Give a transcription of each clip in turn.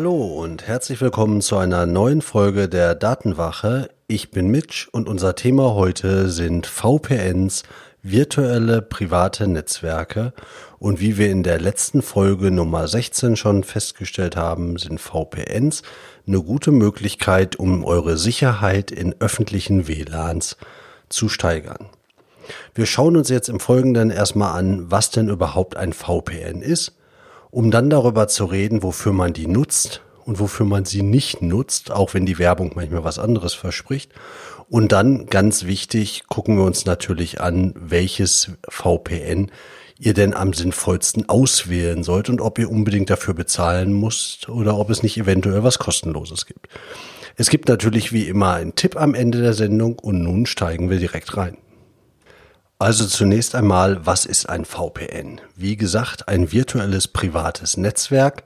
Hallo und herzlich willkommen zu einer neuen Folge der Datenwache. Ich bin Mitch und unser Thema heute sind VPNs, virtuelle private Netzwerke. Und wie wir in der letzten Folge Nummer 16 schon festgestellt haben, sind VPNs eine gute Möglichkeit, um eure Sicherheit in öffentlichen WLANs zu steigern. Wir schauen uns jetzt im Folgenden erstmal an, was denn überhaupt ein VPN ist um dann darüber zu reden, wofür man die nutzt und wofür man sie nicht nutzt, auch wenn die Werbung manchmal was anderes verspricht. Und dann, ganz wichtig, gucken wir uns natürlich an, welches VPN ihr denn am sinnvollsten auswählen sollt und ob ihr unbedingt dafür bezahlen müsst oder ob es nicht eventuell was kostenloses gibt. Es gibt natürlich wie immer einen Tipp am Ende der Sendung und nun steigen wir direkt rein. Also zunächst einmal, was ist ein VPN? Wie gesagt, ein virtuelles privates Netzwerk.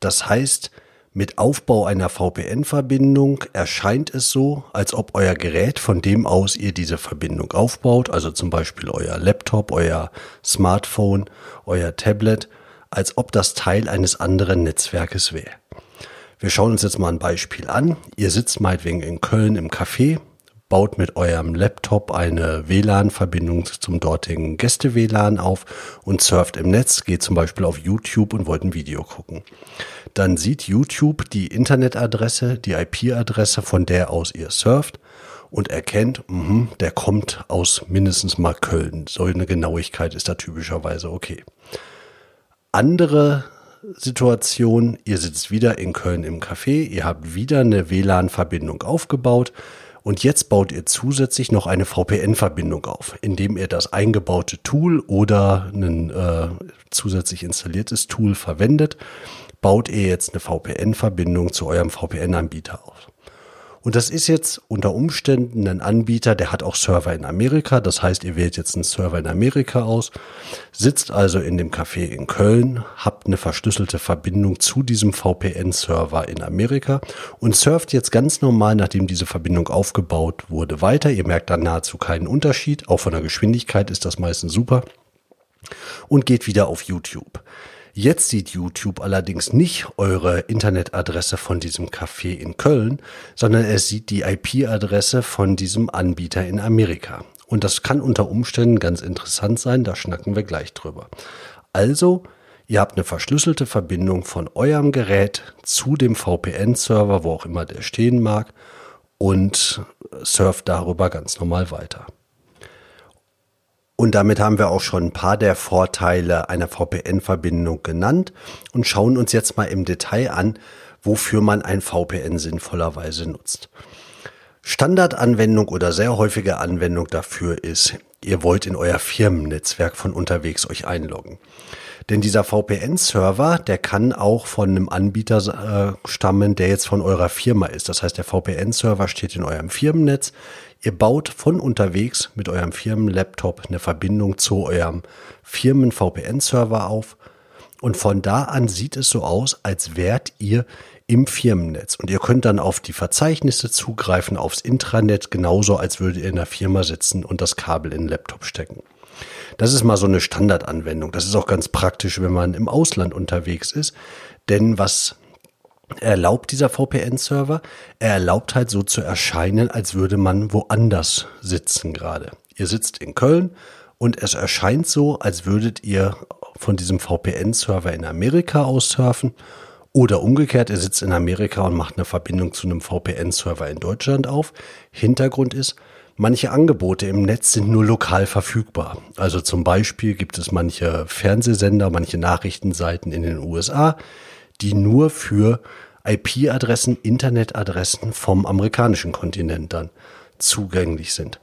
Das heißt, mit Aufbau einer VPN-Verbindung erscheint es so, als ob euer Gerät, von dem aus ihr diese Verbindung aufbaut, also zum Beispiel euer Laptop, euer Smartphone, euer Tablet, als ob das Teil eines anderen Netzwerkes wäre. Wir schauen uns jetzt mal ein Beispiel an. Ihr sitzt meinetwegen in Köln im Café, baut mit eurem Laptop eine WLAN-Verbindung zum dortigen Gäste-WLAN auf und surft im Netz, geht zum Beispiel auf YouTube und wollt ein Video gucken. Dann sieht YouTube die Internetadresse, die IP-Adresse, von der aus ihr surft und erkennt, mh, der kommt aus mindestens mal Köln. So eine Genauigkeit ist da typischerweise okay. Andere Situation, ihr sitzt wieder in Köln im Café, ihr habt wieder eine WLAN-Verbindung aufgebaut, und jetzt baut ihr zusätzlich noch eine VPN-Verbindung auf, indem ihr das eingebaute Tool oder ein äh, zusätzlich installiertes Tool verwendet, baut ihr jetzt eine VPN-Verbindung zu eurem VPN-Anbieter auf. Und das ist jetzt unter Umständen ein Anbieter, der hat auch Server in Amerika. Das heißt, ihr wählt jetzt einen Server in Amerika aus, sitzt also in dem Café in Köln, habt eine verschlüsselte Verbindung zu diesem VPN-Server in Amerika und surft jetzt ganz normal, nachdem diese Verbindung aufgebaut wurde, weiter. Ihr merkt dann nahezu keinen Unterschied. Auch von der Geschwindigkeit ist das meistens super. Und geht wieder auf YouTube. Jetzt sieht YouTube allerdings nicht eure Internetadresse von diesem Café in Köln, sondern er sieht die IP-Adresse von diesem Anbieter in Amerika. Und das kann unter Umständen ganz interessant sein, da schnacken wir gleich drüber. Also, ihr habt eine verschlüsselte Verbindung von eurem Gerät zu dem VPN-Server, wo auch immer der stehen mag, und surft darüber ganz normal weiter. Und damit haben wir auch schon ein paar der Vorteile einer VPN-Verbindung genannt und schauen uns jetzt mal im Detail an, wofür man ein VPN sinnvollerweise nutzt. Standardanwendung oder sehr häufige Anwendung dafür ist, ihr wollt in euer Firmennetzwerk von unterwegs euch einloggen. Denn dieser VPN-Server, der kann auch von einem Anbieter äh, stammen, der jetzt von eurer Firma ist. Das heißt, der VPN-Server steht in eurem Firmennetz. Ihr baut von unterwegs mit eurem Firmenlaptop eine Verbindung zu eurem Firmen-VPN-Server auf. Und von da an sieht es so aus, als wärt ihr im Firmennetz. Und ihr könnt dann auf die Verzeichnisse zugreifen, aufs Intranet, genauso als würdet ihr in der Firma sitzen und das Kabel in den Laptop stecken. Das ist mal so eine Standardanwendung. Das ist auch ganz praktisch, wenn man im Ausland unterwegs ist. Denn was erlaubt dieser VPN-Server? Er erlaubt halt so zu erscheinen, als würde man woanders sitzen gerade. Ihr sitzt in Köln und es erscheint so, als würdet ihr von diesem VPN-Server in Amerika aus surfen oder umgekehrt, ihr sitzt in Amerika und macht eine Verbindung zu einem VPN-Server in Deutschland auf. Hintergrund ist, manche Angebote im Netz sind nur lokal verfügbar. Also zum Beispiel gibt es manche Fernsehsender, manche Nachrichtenseiten in den USA, die nur für IP-Adressen, Internetadressen vom amerikanischen Kontinent dann zugänglich sind.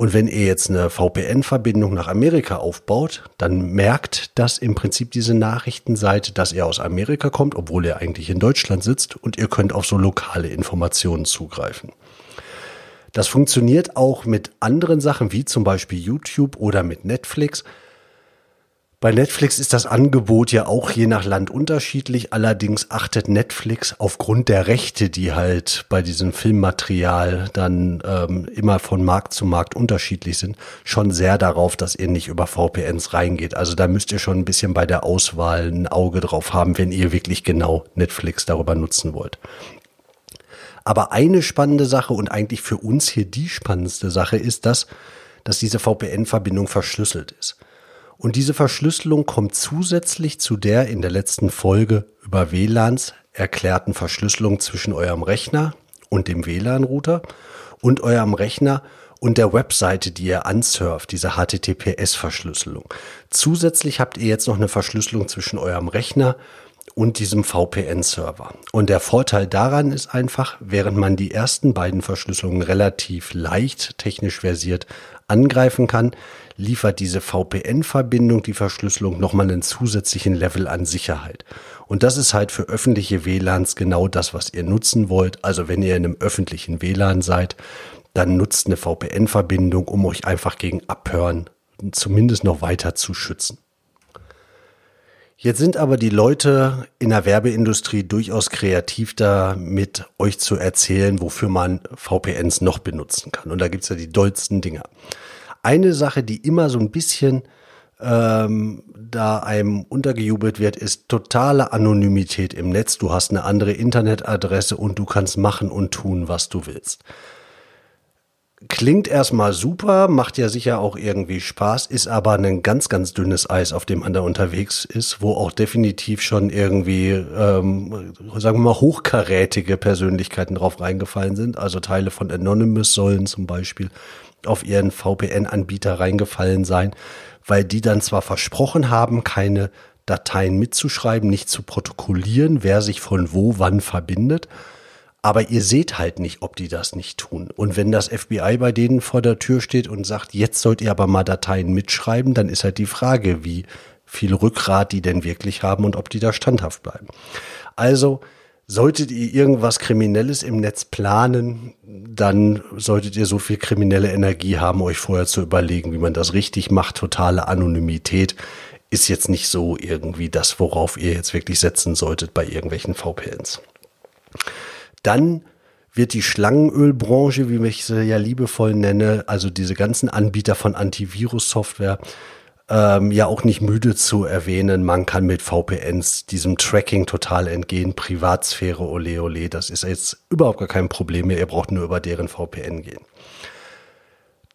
Und wenn ihr jetzt eine VPN-Verbindung nach Amerika aufbaut, dann merkt das im Prinzip diese Nachrichtenseite, dass ihr aus Amerika kommt, obwohl ihr eigentlich in Deutschland sitzt und ihr könnt auf so lokale Informationen zugreifen. Das funktioniert auch mit anderen Sachen wie zum Beispiel YouTube oder mit Netflix. Bei Netflix ist das Angebot ja auch je nach Land unterschiedlich. Allerdings achtet Netflix aufgrund der Rechte, die halt bei diesem Filmmaterial dann ähm, immer von Markt zu Markt unterschiedlich sind, schon sehr darauf, dass ihr nicht über VPNs reingeht. Also da müsst ihr schon ein bisschen bei der Auswahl ein Auge drauf haben, wenn ihr wirklich genau Netflix darüber nutzen wollt. Aber eine spannende Sache und eigentlich für uns hier die spannendste Sache ist, dass, dass diese VPN-Verbindung verschlüsselt ist. Und diese Verschlüsselung kommt zusätzlich zu der in der letzten Folge über WLANs erklärten Verschlüsselung zwischen eurem Rechner und dem WLAN-Router und eurem Rechner und der Webseite, die ihr ansurft, diese HTTPS-Verschlüsselung. Zusätzlich habt ihr jetzt noch eine Verschlüsselung zwischen eurem Rechner und diesem VPN-Server. Und der Vorteil daran ist einfach, während man die ersten beiden Verschlüsselungen relativ leicht technisch versiert angreifen kann, liefert diese VPN-Verbindung, die Verschlüsselung, nochmal einen zusätzlichen Level an Sicherheit. Und das ist halt für öffentliche WLANs genau das, was ihr nutzen wollt. Also wenn ihr in einem öffentlichen WLAN seid, dann nutzt eine VPN-Verbindung, um euch einfach gegen Abhören zumindest noch weiter zu schützen. Jetzt sind aber die Leute in der Werbeindustrie durchaus kreativ damit, euch zu erzählen, wofür man VPNs noch benutzen kann. Und da gibt's ja die dollsten Dinger. Eine Sache, die immer so ein bisschen ähm, da einem untergejubelt wird, ist totale Anonymität im Netz. Du hast eine andere Internetadresse und du kannst machen und tun, was du willst. Klingt erstmal super, macht ja sicher auch irgendwie Spaß, ist aber ein ganz, ganz dünnes Eis, auf dem man da unterwegs ist, wo auch definitiv schon irgendwie, ähm, sagen wir mal, hochkarätige Persönlichkeiten drauf reingefallen sind. Also Teile von Anonymous sollen zum Beispiel auf ihren VPN-Anbieter reingefallen sein, weil die dann zwar versprochen haben, keine Dateien mitzuschreiben, nicht zu protokollieren, wer sich von wo wann verbindet, aber ihr seht halt nicht, ob die das nicht tun. Und wenn das FBI bei denen vor der Tür steht und sagt, jetzt sollt ihr aber mal Dateien mitschreiben, dann ist halt die Frage, wie viel Rückgrat die denn wirklich haben und ob die da standhaft bleiben. Also, solltet ihr irgendwas Kriminelles im Netz planen, dann solltet ihr so viel kriminelle Energie haben, euch vorher zu überlegen, wie man das richtig macht. Totale Anonymität ist jetzt nicht so irgendwie das, worauf ihr jetzt wirklich setzen solltet bei irgendwelchen VPNs. Dann wird die Schlangenölbranche, wie ich sie ja liebevoll nenne, also diese ganzen Anbieter von Antivirus-Software, ähm, ja auch nicht müde zu erwähnen, man kann mit VPNs diesem Tracking total entgehen, Privatsphäre, ole ole, das ist jetzt überhaupt gar kein Problem mehr, ihr braucht nur über deren VPN gehen.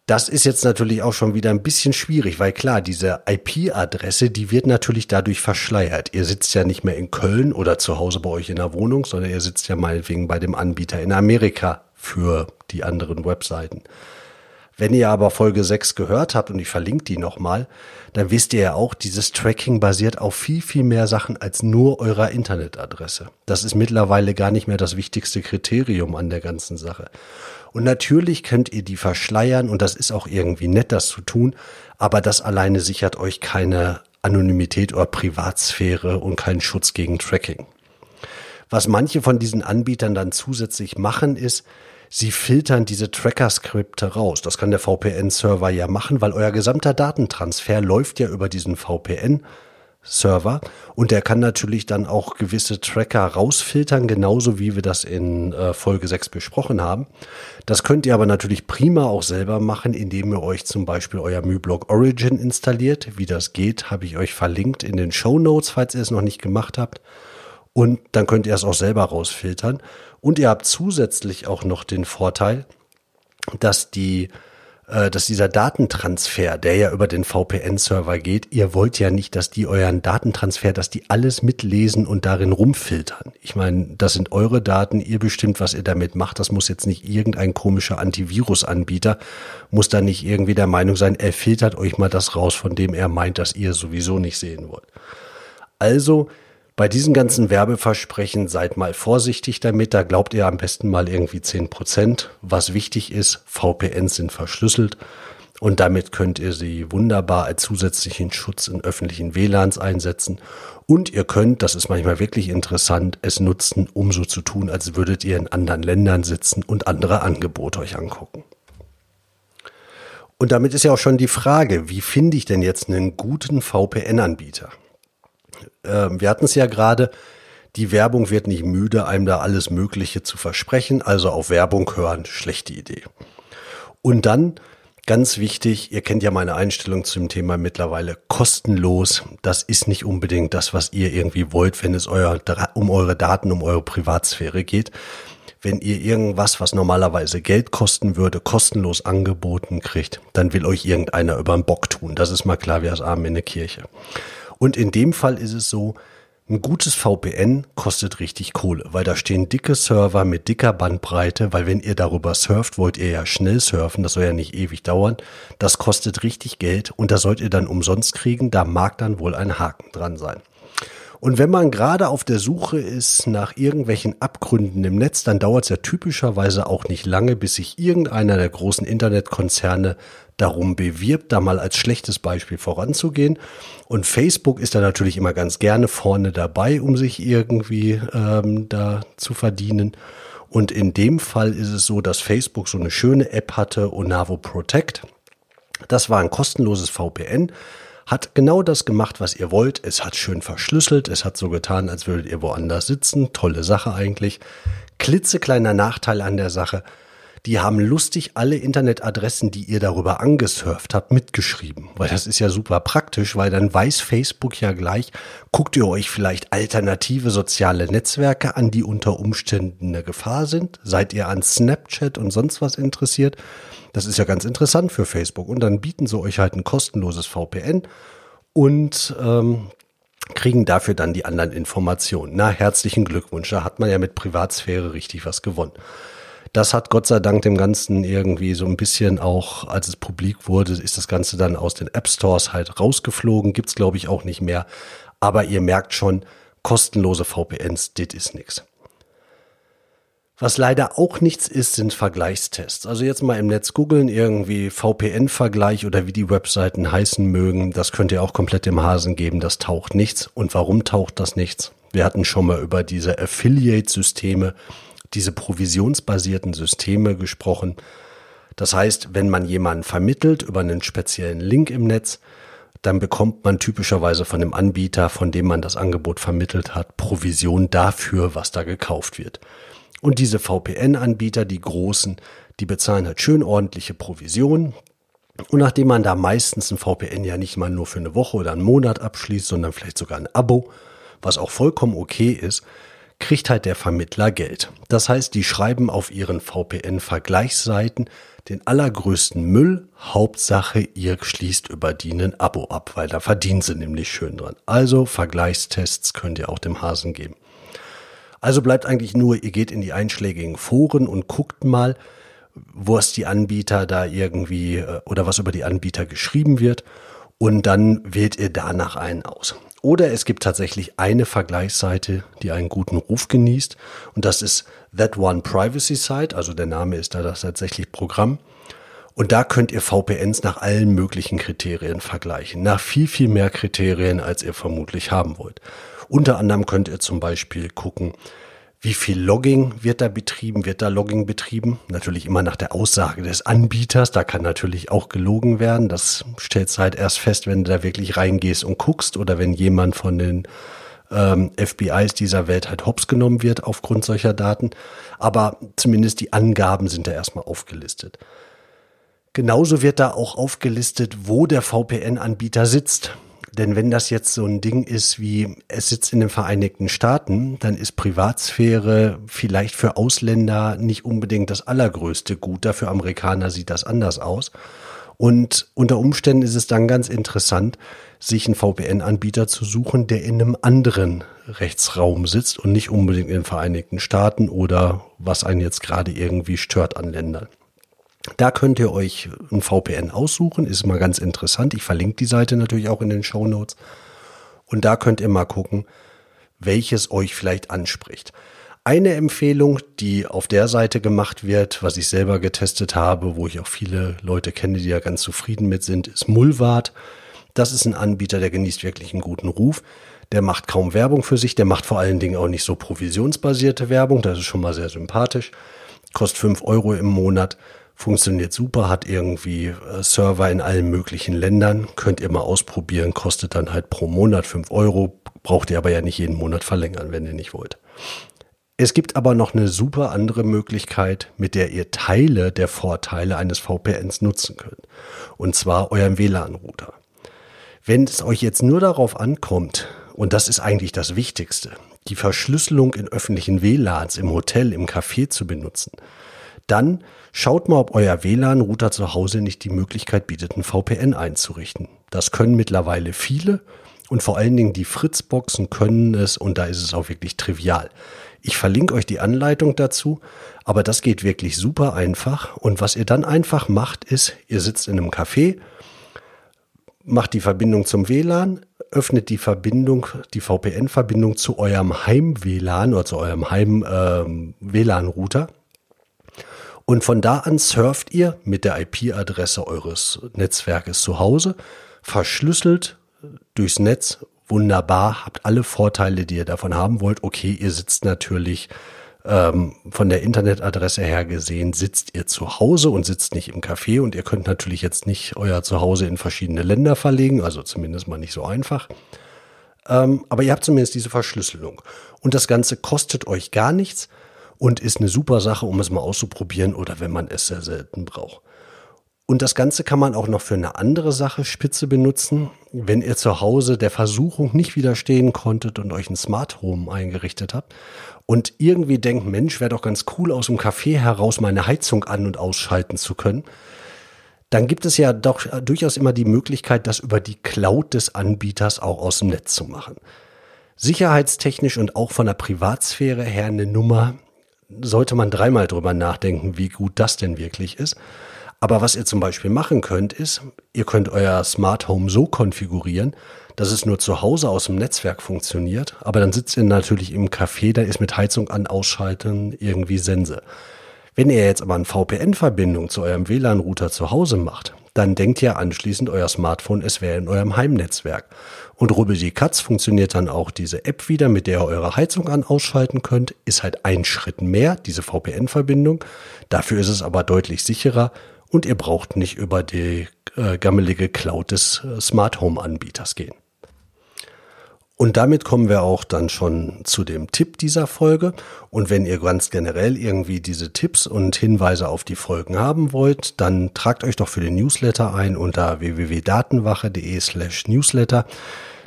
Das ist jetzt natürlich auch schon wieder ein bisschen schwierig, weil klar, diese IP-Adresse, die wird natürlich dadurch verschleiert. Ihr sitzt ja nicht mehr in Köln oder zu Hause bei euch in der Wohnung, sondern ihr sitzt ja meinetwegen bei dem Anbieter in Amerika für die anderen Webseiten. Wenn ihr aber Folge 6 gehört habt und ich verlinke die nochmal, dann wisst ihr ja auch, dieses Tracking basiert auf viel, viel mehr Sachen als nur eurer Internetadresse. Das ist mittlerweile gar nicht mehr das wichtigste Kriterium an der ganzen Sache. Und natürlich könnt ihr die verschleiern und das ist auch irgendwie nett, das zu tun, aber das alleine sichert euch keine Anonymität oder Privatsphäre und keinen Schutz gegen Tracking. Was manche von diesen Anbietern dann zusätzlich machen, ist, sie filtern diese Tracker-Skripte raus. Das kann der VPN-Server ja machen, weil euer gesamter Datentransfer läuft ja über diesen VPN. Server und der kann natürlich dann auch gewisse Tracker rausfiltern, genauso wie wir das in äh, Folge 6 besprochen haben. Das könnt ihr aber natürlich prima auch selber machen, indem ihr euch zum Beispiel euer MyBlog Origin installiert. Wie das geht, habe ich euch verlinkt in den Show Notes, falls ihr es noch nicht gemacht habt. Und dann könnt ihr es auch selber rausfiltern. Und ihr habt zusätzlich auch noch den Vorteil, dass die äh, dass dieser Datentransfer, der ja über den VPN-Server geht, ihr wollt ja nicht, dass die euren Datentransfer, dass die alles mitlesen und darin rumfiltern. Ich meine, das sind eure Daten, ihr bestimmt, was ihr damit macht. Das muss jetzt nicht irgendein komischer Antivirus-Anbieter, muss da nicht irgendwie der Meinung sein, er filtert euch mal das raus, von dem er meint, dass ihr sowieso nicht sehen wollt. Also, bei diesen ganzen Werbeversprechen seid mal vorsichtig damit. Da glaubt ihr am besten mal irgendwie zehn Prozent. Was wichtig ist, VPNs sind verschlüsselt. Und damit könnt ihr sie wunderbar als zusätzlichen Schutz in öffentlichen WLANs einsetzen. Und ihr könnt, das ist manchmal wirklich interessant, es nutzen, um so zu tun, als würdet ihr in anderen Ländern sitzen und andere Angebote euch angucken. Und damit ist ja auch schon die Frage, wie finde ich denn jetzt einen guten VPN-Anbieter? Ähm, wir hatten es ja gerade, die Werbung wird nicht müde, einem da alles Mögliche zu versprechen. Also auf Werbung hören, schlechte Idee. Und dann Ganz wichtig, ihr kennt ja meine Einstellung zum Thema mittlerweile kostenlos. Das ist nicht unbedingt das, was ihr irgendwie wollt, wenn es euer, um eure Daten, um eure Privatsphäre geht. Wenn ihr irgendwas, was normalerweise Geld kosten würde, kostenlos angeboten kriegt, dann will euch irgendeiner über den Bock tun. Das ist mal klar wie das Arm in der Kirche. Und in dem Fall ist es so, ein gutes VPN kostet richtig Kohle, weil da stehen dicke Server mit dicker Bandbreite, weil wenn ihr darüber surft, wollt ihr ja schnell surfen, das soll ja nicht ewig dauern. Das kostet richtig Geld und das sollt ihr dann umsonst kriegen, da mag dann wohl ein Haken dran sein. Und wenn man gerade auf der Suche ist nach irgendwelchen Abgründen im Netz, dann dauert es ja typischerweise auch nicht lange, bis sich irgendeiner der großen Internetkonzerne darum bewirbt, da mal als schlechtes Beispiel voranzugehen. Und Facebook ist da natürlich immer ganz gerne vorne dabei, um sich irgendwie ähm, da zu verdienen. Und in dem Fall ist es so, dass Facebook so eine schöne App hatte, Onavo Protect. Das war ein kostenloses VPN, hat genau das gemacht, was ihr wollt. Es hat schön verschlüsselt, es hat so getan, als würdet ihr woanders sitzen. Tolle Sache eigentlich. Klitzekleiner Nachteil an der Sache die haben lustig alle Internetadressen, die ihr darüber angesurft habt, mitgeschrieben. Weil das ist ja super praktisch, weil dann weiß Facebook ja gleich, guckt ihr euch vielleicht alternative soziale Netzwerke an, die unter Umständen eine Gefahr sind? Seid ihr an Snapchat und sonst was interessiert? Das ist ja ganz interessant für Facebook. Und dann bieten sie euch halt ein kostenloses VPN und ähm, kriegen dafür dann die anderen Informationen. Na, herzlichen Glückwunsch. Da hat man ja mit Privatsphäre richtig was gewonnen. Das hat Gott sei Dank dem Ganzen irgendwie so ein bisschen auch, als es publik wurde, ist das Ganze dann aus den App Stores halt rausgeflogen. Gibt's glaube ich auch nicht mehr. Aber ihr merkt schon, kostenlose VPNs, dit ist nix. Was leider auch nichts ist, sind Vergleichstests. Also jetzt mal im Netz googeln, irgendwie VPN-Vergleich oder wie die Webseiten heißen mögen. Das könnt ihr auch komplett im Hasen geben. Das taucht nichts. Und warum taucht das nichts? Wir hatten schon mal über diese Affiliate-Systeme diese provisionsbasierten Systeme gesprochen. Das heißt, wenn man jemanden vermittelt über einen speziellen Link im Netz, dann bekommt man typischerweise von dem Anbieter, von dem man das Angebot vermittelt hat, Provision dafür, was da gekauft wird. Und diese VPN-Anbieter, die großen, die bezahlen halt schön ordentliche Provisionen. Und nachdem man da meistens ein VPN ja nicht mal nur für eine Woche oder einen Monat abschließt, sondern vielleicht sogar ein Abo, was auch vollkommen okay ist, kriegt halt der Vermittler Geld. Das heißt, die schreiben auf ihren VPN-Vergleichsseiten den allergrößten Müll. Hauptsache, ihr schließt über die ein Abo ab, weil da verdienen sie nämlich schön dran. Also Vergleichstests könnt ihr auch dem Hasen geben. Also bleibt eigentlich nur, ihr geht in die einschlägigen Foren und guckt mal, was die Anbieter da irgendwie äh, oder was über die Anbieter geschrieben wird und dann wählt ihr danach einen aus. Oder es gibt tatsächlich eine Vergleichsseite, die einen guten Ruf genießt. Und das ist That One Privacy Site. Also der Name ist da das tatsächlich Programm. Und da könnt ihr VPNs nach allen möglichen Kriterien vergleichen. Nach viel, viel mehr Kriterien, als ihr vermutlich haben wollt. Unter anderem könnt ihr zum Beispiel gucken, wie viel Logging wird da betrieben? Wird da Logging betrieben? Natürlich immer nach der Aussage des Anbieters. Da kann natürlich auch gelogen werden. Das stellst halt erst fest, wenn du da wirklich reingehst und guckst oder wenn jemand von den ähm, FBIs dieser Welt halt hops genommen wird aufgrund solcher Daten. Aber zumindest die Angaben sind da erstmal aufgelistet. Genauso wird da auch aufgelistet, wo der VPN-Anbieter sitzt. Denn wenn das jetzt so ein Ding ist wie, es sitzt in den Vereinigten Staaten, dann ist Privatsphäre vielleicht für Ausländer nicht unbedingt das allergrößte Gut. Dafür Amerikaner sieht das anders aus. Und unter Umständen ist es dann ganz interessant, sich einen VPN-Anbieter zu suchen, der in einem anderen Rechtsraum sitzt und nicht unbedingt in den Vereinigten Staaten oder was einen jetzt gerade irgendwie stört an Ländern. Da könnt ihr euch ein VPN aussuchen, ist mal ganz interessant. Ich verlinke die Seite natürlich auch in den Show Notes. Und da könnt ihr mal gucken, welches euch vielleicht anspricht. Eine Empfehlung, die auf der Seite gemacht wird, was ich selber getestet habe, wo ich auch viele Leute kenne, die da ganz zufrieden mit sind, ist Mulvart. Das ist ein Anbieter, der genießt wirklich einen guten Ruf. Der macht kaum Werbung für sich, der macht vor allen Dingen auch nicht so provisionsbasierte Werbung, das ist schon mal sehr sympathisch. Kostet fünf Euro im Monat, funktioniert super, hat irgendwie äh, Server in allen möglichen Ländern, könnt ihr mal ausprobieren, kostet dann halt pro Monat fünf Euro, braucht ihr aber ja nicht jeden Monat verlängern, wenn ihr nicht wollt. Es gibt aber noch eine super andere Möglichkeit, mit der ihr Teile der Vorteile eines VPNs nutzen könnt. Und zwar euren WLAN-Router. Wenn es euch jetzt nur darauf ankommt, und das ist eigentlich das Wichtigste, die Verschlüsselung in öffentlichen WLANs im Hotel, im Café zu benutzen, dann schaut mal, ob euer WLAN-Router zu Hause nicht die Möglichkeit bietet, ein VPN einzurichten. Das können mittlerweile viele und vor allen Dingen die Fritzboxen können es und da ist es auch wirklich trivial. Ich verlinke euch die Anleitung dazu, aber das geht wirklich super einfach. Und was ihr dann einfach macht, ist, ihr sitzt in einem Café, macht die Verbindung zum WLAN, öffnet die Verbindung, die VPN-Verbindung zu eurem Heim-WLAN oder zu eurem Heim-WLAN-Router. Und von da an surft ihr mit der IP-Adresse eures Netzwerkes zu Hause, verschlüsselt durchs Netz wunderbar, habt alle Vorteile, die ihr davon haben wollt. Okay, ihr sitzt natürlich ähm, von der Internetadresse her gesehen, sitzt ihr zu Hause und sitzt nicht im Café und ihr könnt natürlich jetzt nicht euer Zuhause in verschiedene Länder verlegen, also zumindest mal nicht so einfach. Ähm, aber ihr habt zumindest diese Verschlüsselung. Und das Ganze kostet euch gar nichts und ist eine super Sache, um es mal auszuprobieren oder wenn man es sehr selten braucht. Und das Ganze kann man auch noch für eine andere Sache spitze benutzen. Wenn ihr zu Hause der Versuchung nicht widerstehen konntet und euch ein Smart Home eingerichtet habt und irgendwie denkt, Mensch, wäre doch ganz cool, aus dem Café heraus meine Heizung an- und ausschalten zu können, dann gibt es ja doch durchaus immer die Möglichkeit, das über die Cloud des Anbieters auch aus dem Netz zu machen. Sicherheitstechnisch und auch von der Privatsphäre her eine Nummer, sollte man dreimal drüber nachdenken, wie gut das denn wirklich ist. Aber was ihr zum Beispiel machen könnt, ist, ihr könnt euer Smart Home so konfigurieren, dass es nur zu Hause aus dem Netzwerk funktioniert. Aber dann sitzt ihr natürlich im Café, da ist mit Heizung an, ausschalten irgendwie Sense. Wenn ihr jetzt aber eine VPN-Verbindung zu eurem WLAN-Router zu Hause macht, dann denkt ihr anschließend euer Smartphone, es wäre in eurem Heimnetzwerk. Und Rubbel die Katz funktioniert dann auch diese App wieder, mit der ihr eure Heizung an ausschalten könnt. Ist halt ein Schritt mehr, diese VPN-Verbindung. Dafür ist es aber deutlich sicherer und ihr braucht nicht über die äh, gammelige Cloud des äh, Smart Home Anbieters gehen. Und damit kommen wir auch dann schon zu dem Tipp dieser Folge. Und wenn ihr ganz generell irgendwie diese Tipps und Hinweise auf die Folgen haben wollt, dann tragt euch doch für den Newsletter ein unter www.datenwache.de slash newsletter.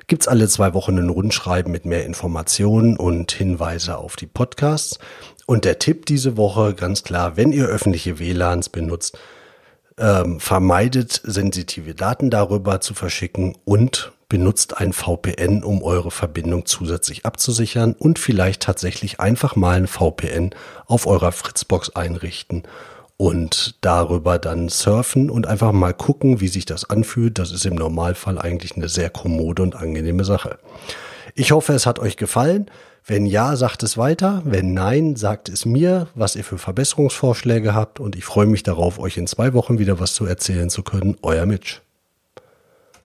Gibt's alle zwei Wochen ein Rundschreiben mit mehr Informationen und Hinweise auf die Podcasts. Und der Tipp diese Woche ganz klar, wenn ihr öffentliche WLANs benutzt, ähm, vermeidet sensitive Daten darüber zu verschicken und benutzt ein VPN, um eure Verbindung zusätzlich abzusichern und vielleicht tatsächlich einfach mal ein VPN auf eurer Fritzbox einrichten und darüber dann surfen und einfach mal gucken, wie sich das anfühlt. Das ist im Normalfall eigentlich eine sehr kommode und angenehme Sache. Ich hoffe, es hat euch gefallen. Wenn ja, sagt es weiter. Wenn nein, sagt es mir, was ihr für Verbesserungsvorschläge habt. Und ich freue mich darauf, euch in zwei Wochen wieder was zu erzählen zu können. Euer Mitch.